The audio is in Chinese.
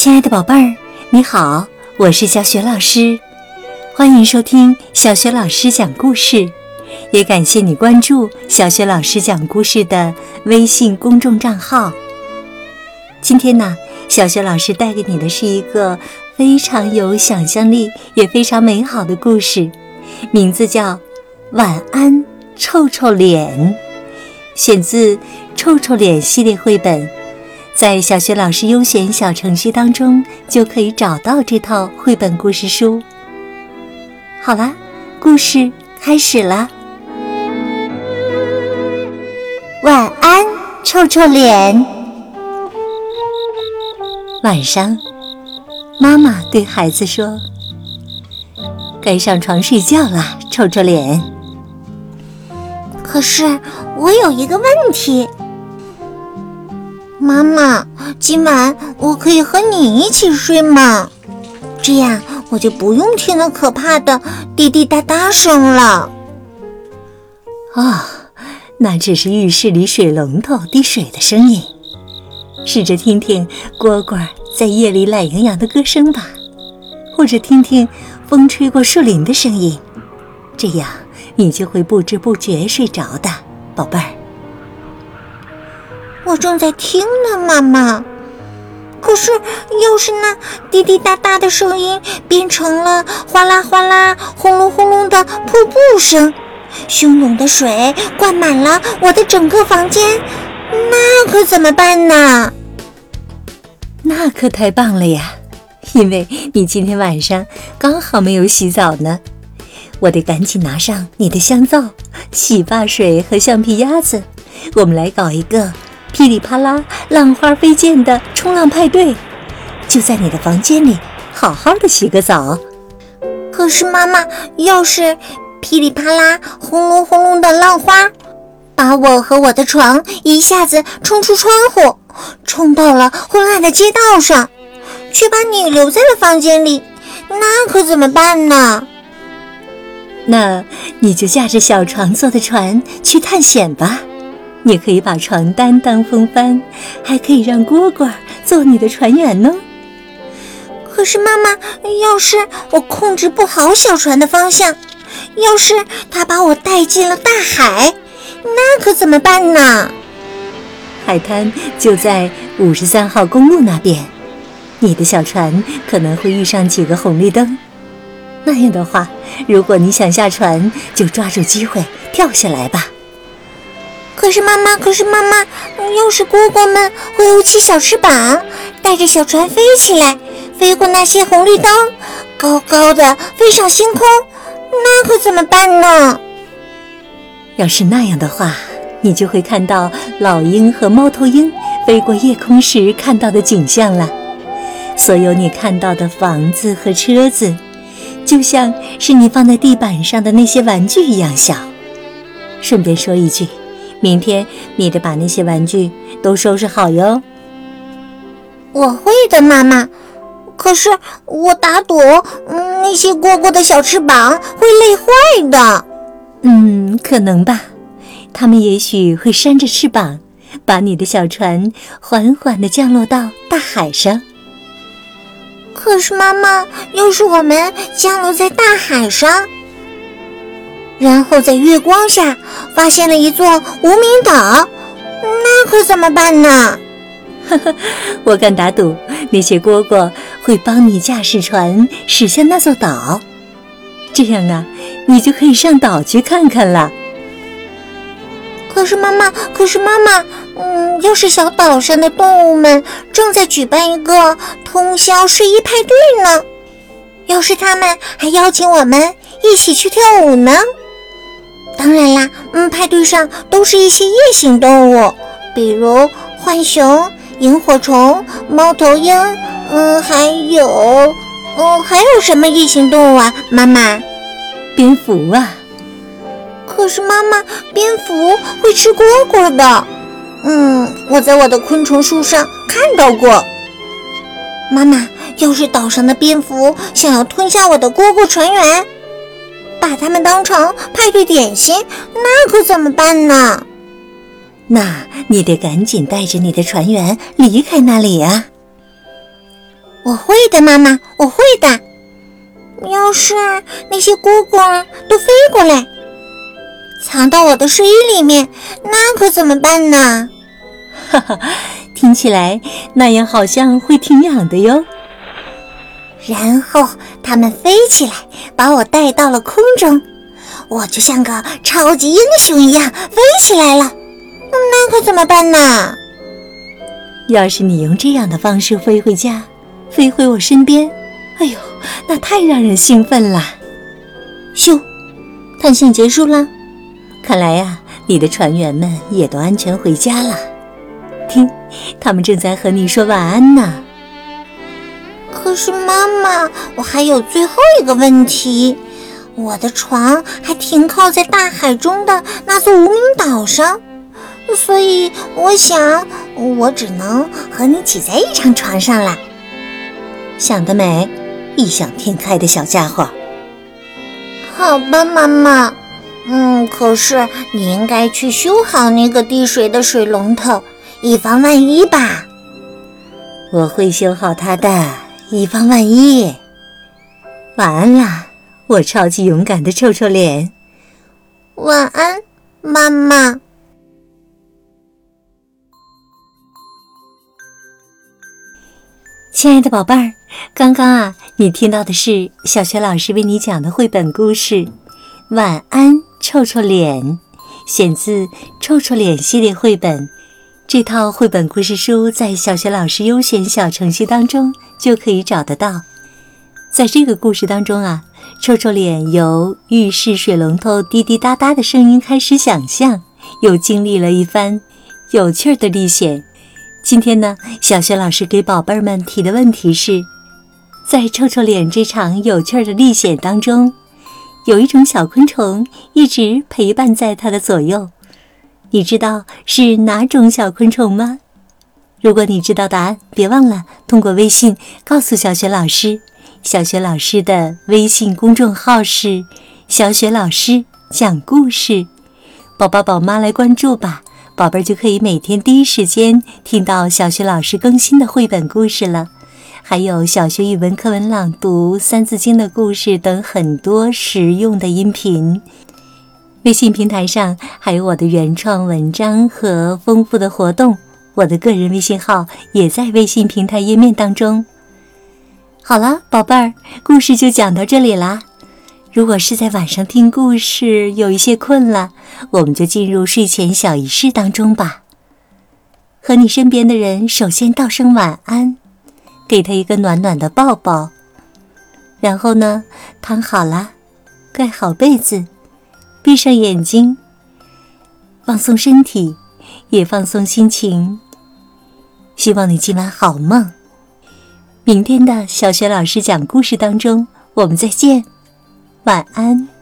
亲爱的宝贝儿，你好，我是小雪老师，欢迎收听小雪老师讲故事，也感谢你关注小雪老师讲故事的微信公众账号。今天呢，小雪老师带给你的是一个非常有想象力也非常美好的故事，名字叫《晚安臭臭脸》，选自《臭臭脸》系列绘本。在小学老师优选小程序当中，就可以找到这套绘本故事书。好了，故事开始了。晚安，臭臭脸。晚上，妈妈对孩子说：“该上床睡觉了，臭臭脸。”可是我有一个问题。妈妈，今晚我可以和你一起睡吗？这样我就不用听那可怕的滴滴答答声了。啊，那只是浴室里水龙头滴水的声音。试着听听蝈蝈在夜里懒洋洋的歌声吧，或者听听风吹过树林的声音，这样你就会不知不觉睡着的，宝贝儿。我正在听呢，妈妈。可是，要是那滴滴答答的声音变成了哗啦哗啦、轰隆轰隆的瀑布声，汹涌的水灌满了我的整个房间，那可怎么办呢？那可太棒了呀！因为你今天晚上刚好没有洗澡呢，我得赶紧拿上你的香皂、洗发水和橡皮鸭子，我们来搞一个。噼里啪啦，浪花飞溅的冲浪派对，就在你的房间里，好好的洗个澡。可是妈妈，要是噼里啪啦、轰隆轰隆的浪花，把我和我的床一下子冲出窗户，冲到了昏暗的街道上，却把你留在了房间里，那可怎么办呢？那你就驾着小床做的船去探险吧。你可以把床单当风帆，还可以让蝈蝈做你的船员呢。可是妈妈，要是我控制不好小船的方向，要是它把我带进了大海，那可怎么办呢？海滩就在五十三号公路那边，你的小船可能会遇上几个红绿灯。那样的话，如果你想下船，就抓住机会跳下来吧。可是妈妈，可是妈妈，要是蝈蝈们挥舞起小翅膀，带着小船飞起来，飞过那些红绿灯，高高的飞上星空，那可怎么办呢？要是那样的话，你就会看到老鹰和猫头鹰飞过夜空时看到的景象了。所有你看到的房子和车子，就像是你放在地板上的那些玩具一样小。顺便说一句。明天你得把那些玩具都收拾好哟。我会的，妈妈。可是我打赌，嗯，那些蝈蝈的小翅膀会累坏的。嗯，可能吧。它们也许会扇着翅膀，把你的小船缓缓地降落到大海上。可是妈妈，要是我们降落在大海上？然后在月光下发现了一座无名岛，那可怎么办呢？呵呵，我敢打赌，那些蝈蝈会帮你驾驶船驶向那座岛，这样啊，你就可以上岛去看看了。可是妈妈，可是妈妈，嗯，要是小岛上的动物们正在举办一个通宵睡衣派对呢？要是他们还邀请我们一起去跳舞呢？当然啦，嗯，派对上都是一些夜行动物，比如浣熊、萤火虫、猫头鹰，嗯，还有，嗯，还有什么夜行动物啊？妈妈，蝙蝠啊。可是妈妈，蝙蝠会吃蝈蝈的。嗯，我在我的昆虫书上看到过。妈妈，要是岛上的蝙蝠想要吞下我的蝈蝈船员？把它们当成派对点心，那可怎么办呢？那你得赶紧带着你的船员离开那里呀！我会的，妈妈，我会的。要是那些蝈蝈都飞过来，藏到我的睡衣里面，那可怎么办呢？哈哈，听起来那样好像会挺痒的哟。然后它们飞起来，把我带到了空中，我就像个超级英雄一样飞起来了。那可怎么办呢？要是你用这样的方式飞回家，飞回我身边，哎呦，那太让人兴奋了！咻，探险结束了。看来呀，你的船员们也都安全回家了。听，他们正在和你说晚安呢。可是妈妈，我还有最后一个问题，我的床还停靠在大海中的那座无名岛上。所以我想，我只能和你挤在一张床上了。想得美，异想天开的小家伙。好吧，妈妈。嗯，可是你应该去修好那个滴水的水龙头，以防万一吧。我会修好它的，以防万一。晚安啦，我超级勇敢的臭臭脸。晚安，妈妈。亲爱的宝贝儿，刚刚啊，你听到的是小学老师为你讲的绘本故事《晚安臭臭脸》，选自《臭臭脸》系列绘本。这套绘本故事书在小学老师优选小程序当中就可以找得到。在这个故事当中啊，臭臭脸由浴室水龙头滴滴答答的声音开始想象，又经历了一番有趣的历险。今天呢，小学老师给宝贝儿们提的问题是：在臭臭脸这场有趣的历险当中，有一种小昆虫一直陪伴在它的左右。你知道是哪种小昆虫吗？如果你知道答案，别忘了通过微信告诉小雪老师。小雪老师的微信公众号是“小雪老师讲故事”，宝宝宝妈来关注吧。宝贝儿就可以每天第一时间听到小学老师更新的绘本故事了，还有小学语文课文朗读、三字经的故事等很多实用的音频。微信平台上还有我的原创文章和丰富的活动，我的个人微信号也在微信平台页面当中。好了，宝贝儿，故事就讲到这里啦。如果是在晚上听故事，有一些困了，我们就进入睡前小仪式当中吧。和你身边的人首先道声晚安，给他一个暖暖的抱抱。然后呢，躺好了，盖好被子，闭上眼睛，放松身体，也放松心情。希望你今晚好梦。明天的小学老师讲故事当中，我们再见。晚安。